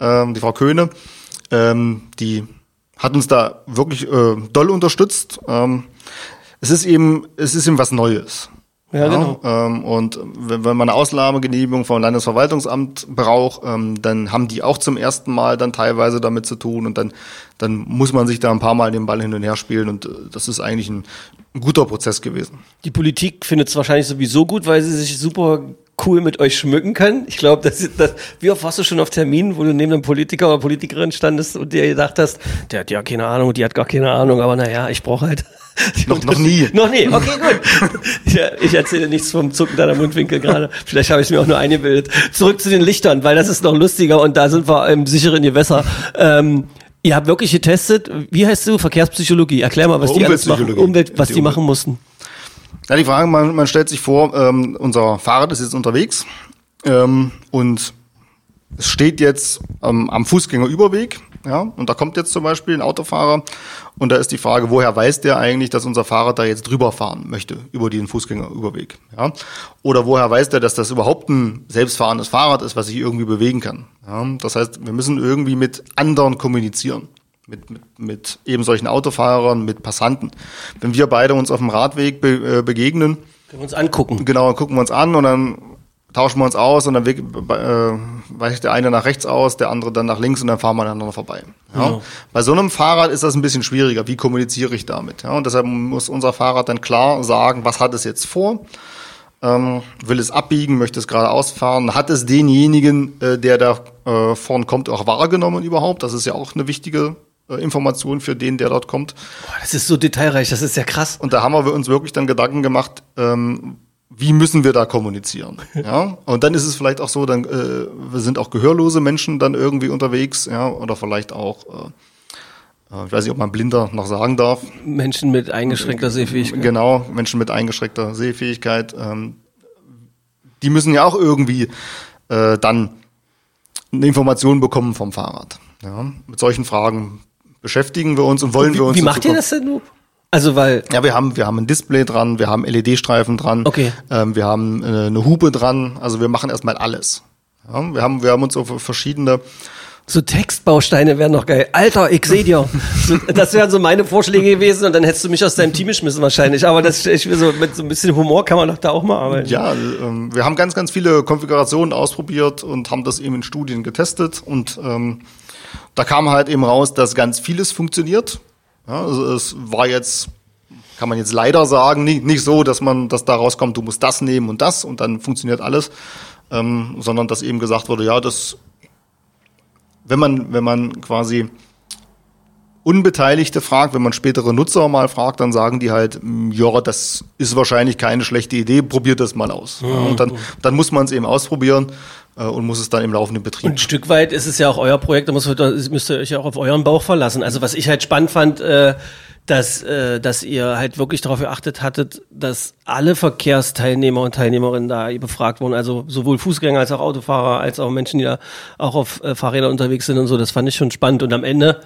ähm, die Frau Köhne, ähm, die hat uns da wirklich äh, doll unterstützt. Ähm, es ist eben, es ist eben was Neues. Ja, genau. Ähm, und wenn, wenn man eine Ausnahmegenehmigung vom Landesverwaltungsamt braucht, ähm, dann haben die auch zum ersten Mal dann teilweise damit zu tun und dann, dann muss man sich da ein paar Mal den Ball hin und her spielen und äh, das ist eigentlich ein, ein guter Prozess gewesen. Die Politik findet es wahrscheinlich sowieso gut, weil sie sich super cool mit euch schmücken können. Ich glaube, das, das, wie oft warst du schon auf Terminen, wo du neben einem Politiker oder Politikerin standest und dir gedacht hast, der hat ja keine Ahnung, die hat gar keine Ahnung, aber naja, ich brauche halt. [LAUGHS] Noch- noch nie. Noch nie, okay, gut. Ich, ich erzähle nichts vom Zucken deiner Mundwinkel gerade. Vielleicht habe ich es mir auch nur eingebildet. Zurück zu den Lichtern, weil das ist noch lustiger und da sind wir im sicheren Gewässer. Ähm, ihr habt wirklich getestet, wie heißt du? Verkehrspsychologie. Erklär mal, was die alles machen. Umwelt, was Die die machen mussten. Ja, die Frage, man, man stellt sich vor, ähm, unser Fahrrad ist jetzt unterwegs ähm, und es steht jetzt ähm, am Fußgängerüberweg, ja, und da kommt jetzt zum Beispiel ein Autofahrer und da ist die Frage, woher weiß der eigentlich, dass unser Fahrrad da jetzt drüber fahren möchte über den Fußgängerüberweg, ja? Oder woher weiß der, dass das überhaupt ein selbstfahrendes Fahrrad ist, was sich irgendwie bewegen kann? Ja? Das heißt, wir müssen irgendwie mit anderen kommunizieren. Mit, mit, mit eben solchen Autofahrern, mit Passanten. Wenn wir beide uns auf dem Radweg be, äh, begegnen, Können wir uns angucken. Genau, dann gucken wir uns an und dann tauschen wir uns aus und dann äh, weicht der eine nach rechts aus, der andere dann nach links und dann fahren wir aneinander vorbei. Ja? Genau. Bei so einem Fahrrad ist das ein bisschen schwieriger. Wie kommuniziere ich damit? Ja? Und deshalb muss unser Fahrrad dann klar sagen, was hat es jetzt vor? Ähm, will es abbiegen, möchte es geradeaus fahren? Hat es denjenigen, äh, der da äh, vorn kommt, auch wahrgenommen überhaupt? Das ist ja auch eine wichtige äh, Information für den, der dort kommt. Boah, das ist so detailreich, das ist ja krass. Und da haben wir uns wirklich dann Gedanken gemacht, ähm, wie müssen wir da kommunizieren? [LAUGHS] Ja, und dann ist es vielleicht auch so, dann äh, sind auch gehörlose Menschen dann irgendwie unterwegs, ja, oder vielleicht auch, äh, äh, ich weiß nicht, ob man Blinder noch sagen darf. Menschen mit eingeschränkter Sehfähigkeit. Genau, Menschen mit eingeschränkter Sehfähigkeit, ähm, die müssen ja auch irgendwie äh, dann eine Information bekommen vom Fahrrad. Ja, mit solchen Fragen beschäftigen wir uns und wollen Wie, wir uns wie macht ihr das denn? Also, weil, ja, wir haben, wir haben ein Display dran, wir haben LED-Streifen dran, Okay. ähm, wir haben äh, eine Hupe dran, also wir machen erstmal alles. Ja, wir haben, wir haben uns auf verschiedene So Textbausteine wären noch geil. Alter, ich seh dir. So, das wären so meine Vorschläge gewesen und dann hättest du mich aus deinem Team geschmissen wahrscheinlich. Aber das, ich will so, mit so ein bisschen Humor kann man doch da auch mal arbeiten. Ja, ähm, wir haben ganz, ganz viele Konfigurationen ausprobiert und haben das eben in Studien getestet und ähm, da kam halt eben raus, dass ganz vieles funktioniert. Ja, also es war jetzt, kann man jetzt leider sagen, nicht, nicht so, dass man, dass da rauskommt, du musst das nehmen und das und dann funktioniert alles, ähm, sondern dass eben gesagt wurde, ja, das, wenn man, wenn man quasi Unbeteiligte fragt, wenn man spätere Nutzer mal fragt, dann sagen die halt, "Mm, ja, das ist wahrscheinlich keine schlechte Idee, probiert das mal aus. Ja, und dann, dann muss man es eben ausprobieren und muss es dann im laufenden Betrieb. Und ein Stück weit ist es ja auch euer Projekt, da müsst ihr euch ja auch auf euren Bauch verlassen. Also was ich halt spannend fand, äh, dass, äh, dass ihr halt wirklich darauf geachtet hattet, dass alle Verkehrsteilnehmer und Teilnehmerinnen da befragt wurden, also sowohl Fußgänger als auch Autofahrer, als auch Menschen, die da auch auf äh, Fahrrädern unterwegs sind und so, das fand ich schon spannend. Und am Ende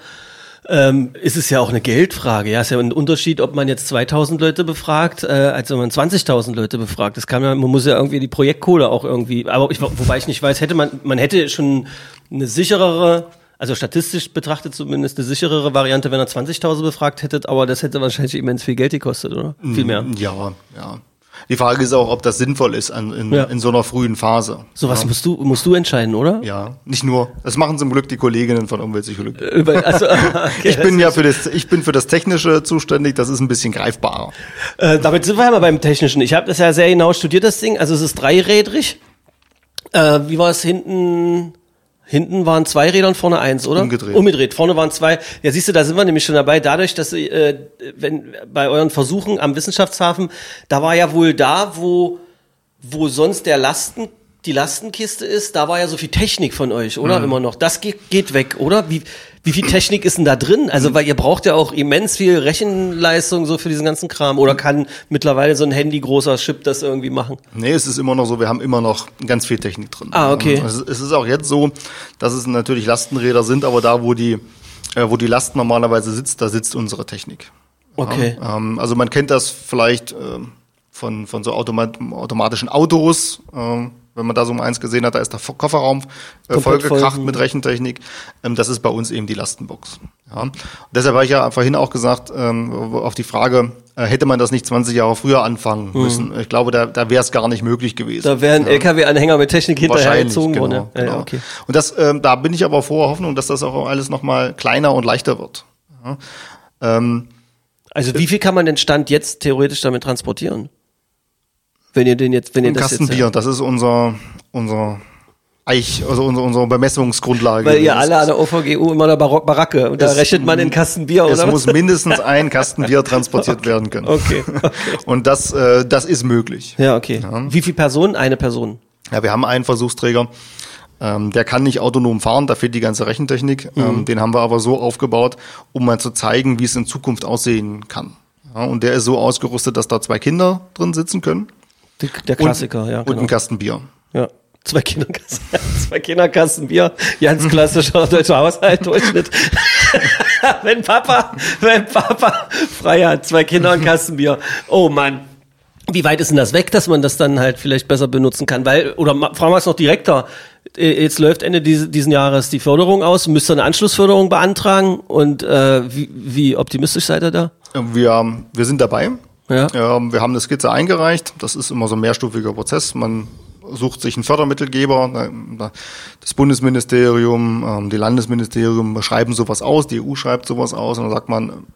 ähm, ist es ja auch eine Geldfrage. Ja, ist ja ein Unterschied, ob man jetzt 2000 Leute befragt, äh, als wenn man 20.000 Leute befragt. Das kann man, man muss ja irgendwie die Projektkohle auch irgendwie, aber ich, wobei ich nicht weiß, hätte man, man hätte schon eine sicherere, also statistisch betrachtet zumindest eine sicherere Variante, wenn er 20.000 befragt hättet, aber das hätte wahrscheinlich immens viel Geld gekostet, oder? Viel mehr. Ja, ja. Die Frage ist auch, ob das sinnvoll ist an, in, Ja. in so einer frühen Phase. So was musst du, musst du entscheiden, oder? Ja, nicht nur. Das machen zum Glück die Kolleginnen von Umweltpsychologie. Über, also, [LAUGHS] okay, Ich bin ja für das, ich bin für das Technische zuständig. Das ist ein bisschen greifbarer. Äh, damit sind wir ja mal beim Technischen. Ich habe das ja sehr genau studiert, das Ding. Also es ist dreirädrig. Äh, wie war es hinten? Hinten waren zwei Räder und vorne eins, oder? Umgedreht. Umgedreht. Vorne waren zwei. Ja, siehst du, da sind wir nämlich schon dabei. Dadurch, dass sie, äh, wenn bei euren Versuchen am Wissenschaftshafen, da war ja wohl da, wo wo sonst der Lasten die Lastenkiste ist, da war ja so viel Technik von euch, oder? Immer noch. Das geht, geht weg, oder? Wie, wie viel Technik ist denn da drin? Also, weil ihr braucht ja auch immens viel Rechenleistung so für diesen ganzen Kram. Oder kann mittlerweile so ein Handy großer Chip das irgendwie machen? Nee, es ist immer noch so, wir haben immer noch ganz viel Technik drin. Ah, okay. Es ist- auch jetzt so, dass es natürlich Lastenräder sind, aber da, wo die, äh, wo die Last normalerweise sitzt, da sitzt unsere Technik. Okay. Ähm, also man kennt das vielleicht ähm, von, von so automat automatischen Autos. Wenn man da so mal eins gesehen hat, da ist der Kofferraum äh, vollgekracht voll. mit Rechentechnik. Ähm, das ist bei uns eben die Lastenbox. Ja. Deshalb habe ich ja vorhin auch gesagt, ähm, auf die Frage, äh, hätte man das nicht 20 Jahre früher anfangen müssen? Ich glaube, da, da wäre es gar nicht möglich gewesen. Mhm. Da wäre ein LKW-Anhänger mit Technik hinterhergezogen genau, worden. Ja, genau. ja, okay. Und das, ähm, da bin ich aber froher Hoffnung, dass das auch alles nochmal kleiner und leichter wird. Ja. Ähm, Also, wie viel kann man denn Stand jetzt theoretisch damit transportieren? Wenn ihr den jetzt, wenn ihr Ein das Kasten jetzt, Bier, das ist unser, unser Eich, also unsere, unsere Bemessungsgrundlage. Weil ihr alle an der OVGU immer der Barock Baracke und da rechnet man in Kasten Bier, Es oder? muss mindestens ein Kasten Bier transportiert [LAUGHS] werden können. Okay, okay. [LAUGHS] Und das, äh, das ist möglich. Ja, okay. Wie viel Personen? Eine Person. Ja, wir haben einen Versuchsträger, ähm, der kann nicht autonom fahren, da fehlt die ganze Rechentechnik. Mhm. Ähm, den haben wir aber so aufgebaut, um mal zu zeigen, wie es in Zukunft aussehen kann. Ja, und der ist so ausgerüstet, dass da zwei Kinder drin sitzen können. Die, der Klassiker, ja. Und Genau. ein Kasten Bier. Ja. Zwei Kinderkasten, [LAUGHS] zwei Kinderkasten Bier, ganz klassischer deutscher Haushalt, Durchschnitt. [LAUGHS] wenn Papa, wenn Papa frei hat, zwei Kinder und Kasten Bier. Oh Mann. Wie weit ist denn das weg, dass man das dann halt vielleicht besser benutzen kann? Weil, oder fragen wir es noch direkter. Äh, Jetzt läuft Ende diese, diesen Jahres die Förderung aus. Müsst ihr eine Anschlussförderung beantragen? Und äh, wie, wie optimistisch seid ihr da? Wir, wir sind dabei. Ja. Ähm, wir haben eine Skizze eingereicht. Das ist immer so ein mehrstufiger Prozess. Man sucht sich einen Fördermittelgeber. Da- Das Bundesministerium, ähm, die Landesministerium schreiben sowas aus, die EU schreibt sowas aus und dann sagt man,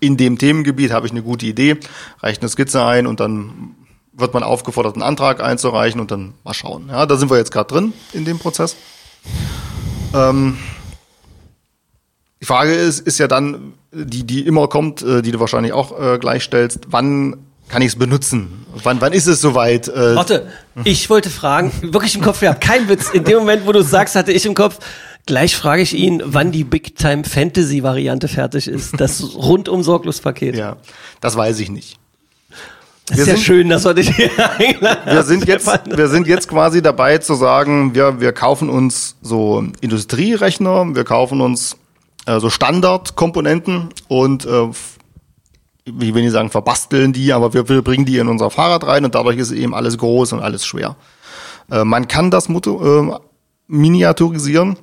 in dem Themengebiet habe ich eine gute Idee, reicht eine Skizze ein und dann wird man aufgefordert, einen Antrag einzureichen und dann mal schauen. Ja, da sind wir jetzt gerade drin in dem Prozess. Ähm, die Frage ist, ist ja dann, die, die immer kommt, äh, die du wahrscheinlich auch äh, gleich stellst, wann kann ich es benutzen? Wann, wann ist es soweit? Äh, Warte, ich wollte fragen, wirklich im Kopf gehabt, kein Witz. In dem Moment, wo du es sagst, hatte ich im Kopf, gleich frage ich ihn, wann die Big Time Fantasy Variante fertig ist. Das rundum Sorglospaket. ja, das weiß ich nicht. das wir ist ja sind- schön, dass wir dich hier [LAUGHS] eingeladen Wir sind jetzt, wir sind jetzt quasi dabei zu sagen, wir, wir kaufen uns so Industrierechner, wir kaufen uns äh, so Standardkomponenten und äh, ich will nicht sagen verbasteln die, aber wir, wir bringen die in unser Fahrrad rein und dadurch ist eben alles groß und alles schwer. Äh, man kann das Moto, äh, miniaturisieren.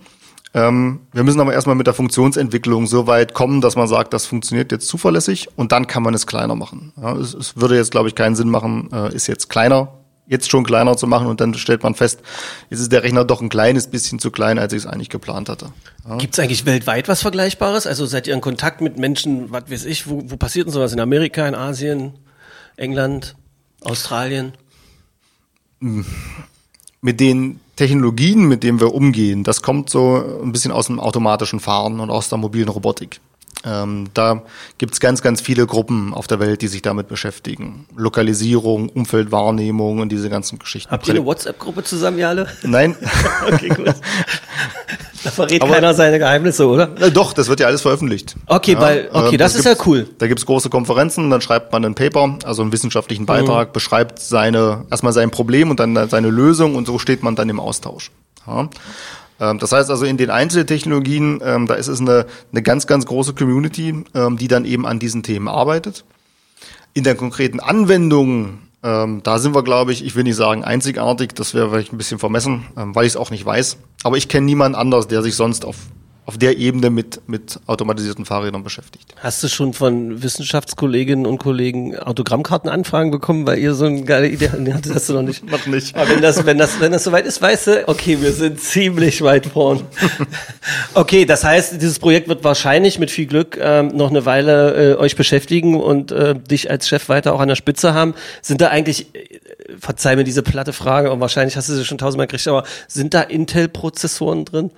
Ähm, wir müssen aber erstmal mit der Funktionsentwicklung so weit kommen, dass man sagt, das funktioniert jetzt zuverlässig und dann kann man es kleiner machen. Ja, es, es würde jetzt, glaube ich, keinen Sinn machen, äh, ist jetzt kleiner, jetzt schon kleiner zu machen und dann stellt man fest, jetzt ist der Rechner doch ein kleines bisschen zu klein, als ich es eigentlich geplant hatte. Ja. Gibt es eigentlich weltweit was Vergleichbares? Also seid ihr in Kontakt mit Menschen, was weiß ich, wo, wo passiert denn sowas? In Amerika, in Asien, England, Australien? mit den Technologien, mit denen wir umgehen, das kommt so ein bisschen aus dem automatischen Fahren und aus der mobilen Robotik. Ähm, da gibt's ganz, ganz viele Gruppen auf der Welt, die sich damit beschäftigen. Lokalisierung, Umfeldwahrnehmung und diese ganzen Geschichten. Habt ihr eine WhatsApp-Gruppe zusammen, ihr alle? Nein. [LAUGHS] okay, gut. [LAUGHS] Da verrät Aber- keiner seine Geheimnisse, oder? Na doch, das wird ja alles veröffentlicht. Okay, weil- okay, ähm, das ist ja cool. Da gibt's große Konferenzen, dann schreibt man ein Paper, also einen wissenschaftlichen Mhm. Beitrag, beschreibt seine, erstmal sein Problem und dann seine Lösung und so steht man dann im Austausch. Ja. Ähm, Das heißt also, in den Einzeltechnologien, ähm, da ist es eine, eine ganz, ganz große Community, ähm, die dann eben an diesen Themen arbeitet. In der konkreten Anwendung, da sind wir, glaube ich, ich will nicht sagen einzigartig, das wäre vielleicht ein bisschen vermessen, weil ich es auch nicht weiß. Aber ich kenne niemanden anders, der sich sonst auf, auf der Ebene mit, mit automatisierten Fahrrädern beschäftigt. Hast du schon von Wissenschaftskolleginnen und Kollegen Autogrammkartenanfragen bekommen, weil ihr so eine geile Idee nee, hast du noch nicht. [LAUGHS] Noch nicht. Aber wenn das, wenn das, wenn das soweit ist, weißt du, okay, wir sind ziemlich weit vorn. [LAUGHS] Okay, das heißt, dieses Projekt wird wahrscheinlich mit viel Glück ähm, noch eine Weile äh, euch beschäftigen und äh, dich als Chef weiter auch an der Spitze haben. Sind da eigentlich, äh, verzeih mir diese platte Frage, und wahrscheinlich hast du sie schon tausendmal gekriegt, aber sind da Intel-Prozessoren drin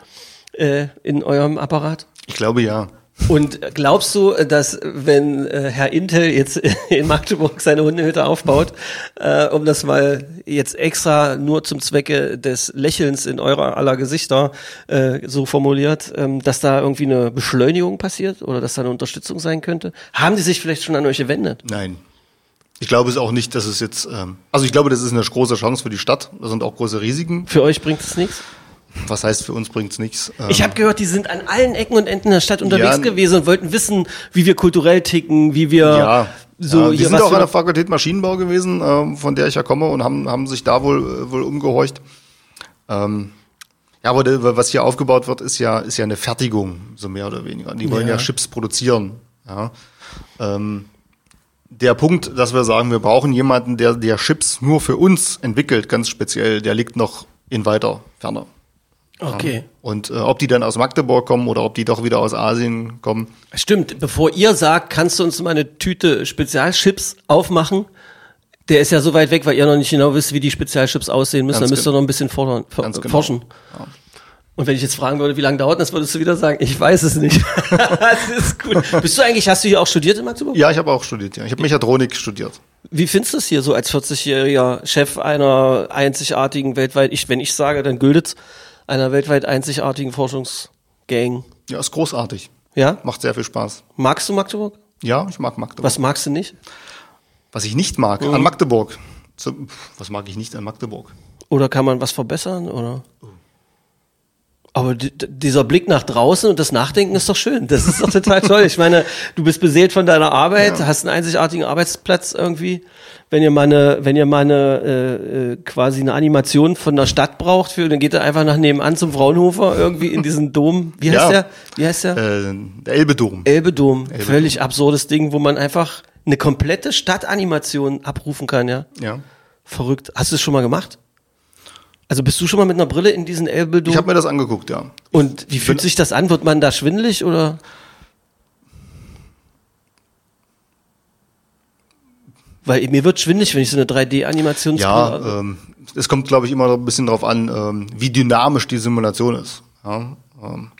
äh, in eurem Apparat? Ich glaube ja. Und glaubst du, dass wenn äh, Herr Intel jetzt [LAUGHS] in Magdeburg seine Hundehütte aufbaut, äh, um das mal jetzt extra nur zum Zwecke des Lächelns in eurer aller Gesichter äh, so formuliert, ähm, dass da irgendwie eine Beschleunigung passiert oder dass da eine Unterstützung sein könnte? Haben die sich vielleicht schon an euch gewendet? Nein. Ich glaube es auch nicht, dass es jetzt, ähm, also ich glaube, das ist eine große Chance für die Stadt. Da sind auch große Risiken. Für euch bringt es nichts? Was heißt, für uns bringt's nichts. Ähm, Ich habe gehört, die sind an allen Ecken und Enden der Stadt unterwegs Ja. gewesen und wollten wissen, wie wir kulturell ticken, wie wir ja, so ja, die hier sind auch an der Fakultät Maschinenbau gewesen, ähm, von der ich ja komme und haben, haben sich da wohl, äh, wohl umgehorcht. Ähm, ja, aber der, was hier aufgebaut wird, ist ja, ist ja eine Fertigung, so mehr oder weniger. Die wollen ja, Ja. Chips produzieren. Ja. Ähm, der Punkt, dass wir sagen, wir brauchen jemanden, der, der Chips nur für uns entwickelt, ganz speziell, der liegt noch in weiter Ferne. Okay. Und äh, ob die dann aus Magdeburg kommen oder ob die doch wieder aus Asien kommen, Stimmt, bevor ihr sagt, kannst du uns mal eine Tüte Spezialchips aufmachen? Der ist ja so weit weg, weil ihr noch nicht genau wisst, wie die Spezialchips aussehen müssen. Ganz da müsst ihr noch ein bisschen fordern, genau. forschen. Und wenn ich jetzt fragen würde, wie lange dauert das, würdest du wieder sagen, ich weiß es nicht. [LAUGHS] das ist gut. Bist du eigentlich, hast du hier auch studiert in Magdeburg? Ja, ich habe auch studiert, ja. Ich habe Mechatronik studiert. Wie findest du es hier so als 40-jähriger Chef einer einzigartigen weltweit, ich, wenn ich sage, dann gültet's, einer weltweit einzigartigen Forschungsgang? Ja, ist großartig. Ja? Macht sehr viel Spaß. Magst du Magdeburg? Ja, ich mag Magdeburg. Was magst du nicht? Was ich nicht mag Mhm. an Magdeburg. Was mag ich nicht an Magdeburg? Oder kann man was verbessern? Oder? Aber di- di- dieser Blick nach draußen und das Nachdenken ist doch schön. Das ist doch total toll. Ich meine, du bist beseelt von deiner Arbeit, hast einen einzigartigen Arbeitsplatz irgendwie. Wenn ihr mal eine, wenn ihr mal eine, äh, äh, quasi eine Animation von der Stadt braucht, für, dann geht ihr einfach nach nebenan zum Fraunhofer irgendwie in diesen Dom. Wie heißt Ja. der? Wie heißt der? Äh, der Elbedom. Elbedom. Völlig absurdes Ding, wo man einfach eine komplette Stadtanimation abrufen kann, ja. Ja. Verrückt. Hast du es schon mal gemacht? Also bist du schon mal mit einer Brille in diesen Elbedom? Ich habe mir das angeguckt, ja. Und wie fühlt sich das an? Wird man da schwindelig oder? Weil mir wird schwindelig, wenn ich so eine 3D-Animation Ja, ähm, es kommt, glaube ich, immer noch ein bisschen drauf an, ähm, wie dynamisch die Simulation ist. Ja, ähm,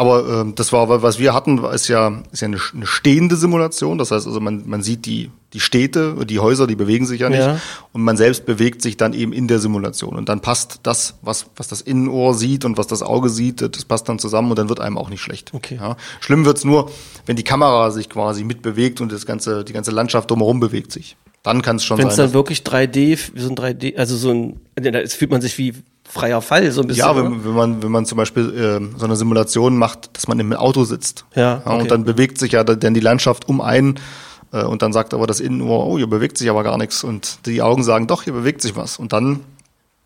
aber ähm, das war, was wir hatten, ist ja, ist ja eine, eine stehende Simulation. Das heißt also, man, man sieht die, die Städte, die Häuser, die bewegen sich ja nicht. Ja. Und man selbst bewegt sich dann eben in der Simulation. Und dann passt das, was, was das Innenohr sieht und was das Auge sieht, das passt dann zusammen und dann wird einem auch nicht schlecht. Okay. Ja. Schlimm wird's nur, wenn die Kamera sich quasi mitbewegt und das ganze, die ganze Landschaft drumherum bewegt sich. Dann kann es schon Wenn es sein. dann wirklich 3D, so ein 3D, also so ein, da fühlt man sich wie freier Fall, so ein bisschen. Ja, wenn, wenn man wenn man zum Beispiel ähm, so eine Simulation macht, dass man im Auto sitzt. Ja, okay. Und dann bewegt sich ja dann die Landschaft um einen äh, und dann sagt aber das Innenohr, oh, hier bewegt sich aber gar nichts und die Augen sagen, doch, hier bewegt sich was. Und dann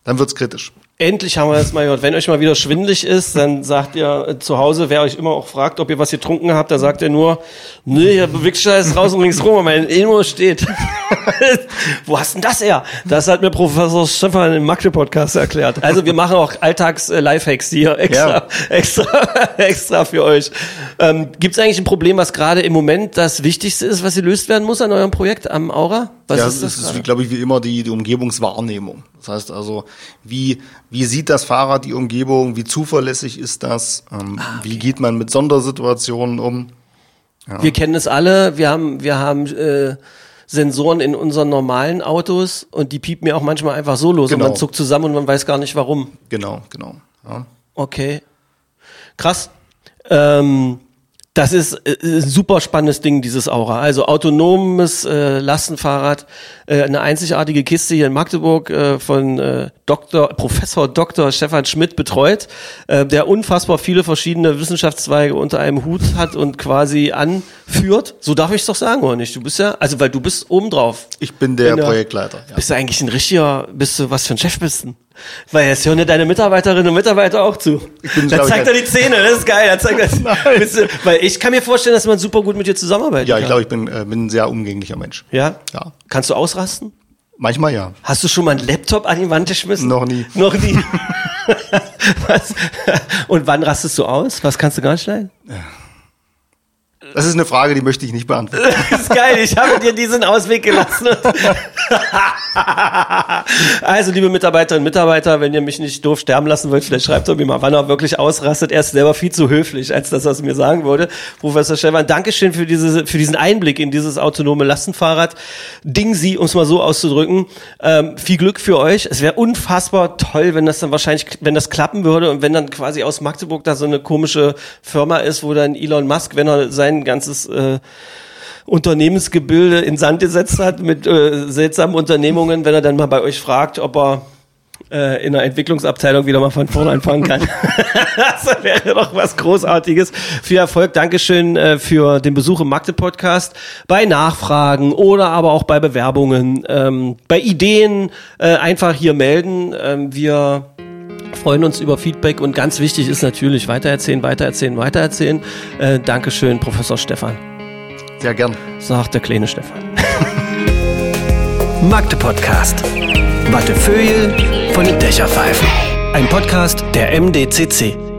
dann wird's kritisch. Endlich haben wir das mal gehört. Wenn euch mal wieder schwindlig ist, dann sagt ihr äh, zu Hause, wer euch immer auch fragt, ob ihr was getrunken habt, da sagt ihr nur, nee, ich bewegt Scheiß raus und links rum, mein Ilmo steht. [LAUGHS] Wo hast denn das her? Das hat mir Professor Stefan im Magde-Podcast erklärt. Also wir machen auch Alltags-Lifehacks hier extra, Ja. [LAUGHS] extra, [LAUGHS] extra für euch. Ähm, Gibt es eigentlich ein Problem, was gerade im Moment das Wichtigste ist, was gelöst werden muss an eurem Projekt am Aura? Was ja, ist es das? ist, gerade? glaube ich, wie immer die, die Umgebungswahrnehmung. Das heißt also, wie, wie sieht das Fahrrad die Umgebung, wie zuverlässig ist das, ähm, Ah, wie geht man mit Sondersituationen um? Wir kennen es alle. Wir haben, wir haben äh, Sensoren in unseren normalen Autos und die piepen ja auch manchmal einfach so los Genau. und man zuckt zusammen und man weiß gar nicht warum. Genau, genau. Ja. Okay. Krass. Ähm, das ist äh, ein super spannendes Ding, dieses Aura. Also autonomes äh, Lastenfahrrad, äh, eine einzigartige Kiste hier in Magdeburg äh, von äh, Dr. Professor Dr. Stefan Schmidt betreut, äh, der unfassbar viele verschiedene Wissenschaftszweige unter einem Hut hat und quasi anführt. So darf ich es doch sagen, oder nicht? Du bist ja, also weil du bist oben drauf. Ich bin der Bin der- Projektleiter. Ja. Bist du eigentlich ein richtiger, bist du, was für ein Chef bist du? Weil jetzt hören ja deine Mitarbeiterinnen und Mitarbeiter auch zu. bin, da zeigt er die Zähne, das ist geil. Da zeigt er, [LAUGHS] bist du, weil ich kann mir vorstellen, dass man super gut mit dir zusammenarbeitet. Ja, ich glaube, ich bin, äh, bin ein sehr umgänglicher Mensch. Ja? Ja. Kannst du ausrasten? Manchmal ja. Hast du schon mal einen Laptop an die Wand geschmissen? Noch nie. [LAUGHS] Noch nie. [LAUGHS] Was? Und wann rastest du aus? Was kannst du gar nicht leiden? Das ist eine Frage, die möchte ich nicht beantworten. [LAUGHS] Das ist geil, ich habe dir diesen Ausweg gelassen. [LAUGHS] also, liebe Mitarbeiterinnen und Mitarbeiter, wenn ihr mich nicht doof sterben lassen wollt, vielleicht schreibt doch mir mal, wann er wirklich ausrastet. Er ist selber viel zu höflich, als dass er es mir sagen würde. Professor Stefan, Dankeschön für, diese, für diesen Einblick in dieses autonome Lastenfahrrad. Ding Sie, um es mal so auszudrücken. Ähm, viel Glück für euch. Es wäre unfassbar toll, wenn das dann wahrscheinlich, wenn das klappen würde und wenn dann quasi aus Magdeburg da so eine komische Firma ist, wo dann Elon Musk, wenn er ganzes äh, Unternehmensgebilde in Sand gesetzt hat mit äh, seltsamen Unternehmungen, wenn er dann mal bei euch fragt, ob er äh, in der Entwicklungsabteilung wieder mal von vorne anfangen kann. [LAUGHS] [LAUGHS] das wäre doch was Großartiges. Viel Erfolg, Dankeschön äh, für den Besuch im Magde Podcast. Bei Nachfragen oder aber auch bei Bewerbungen, ähm, bei Ideen äh, einfach hier melden. Ähm, wir freuen uns über Feedback und ganz wichtig ist natürlich weitererzählen, weitererzählen, weitererzählen. Äh, Dankeschön, Professor Stefan, Sehr gern. sagt der kleine Stefan. [LAUGHS] Magde Podcast. Wattefeuille von den Dächerpfeifen. Ein Podcast der MDCC.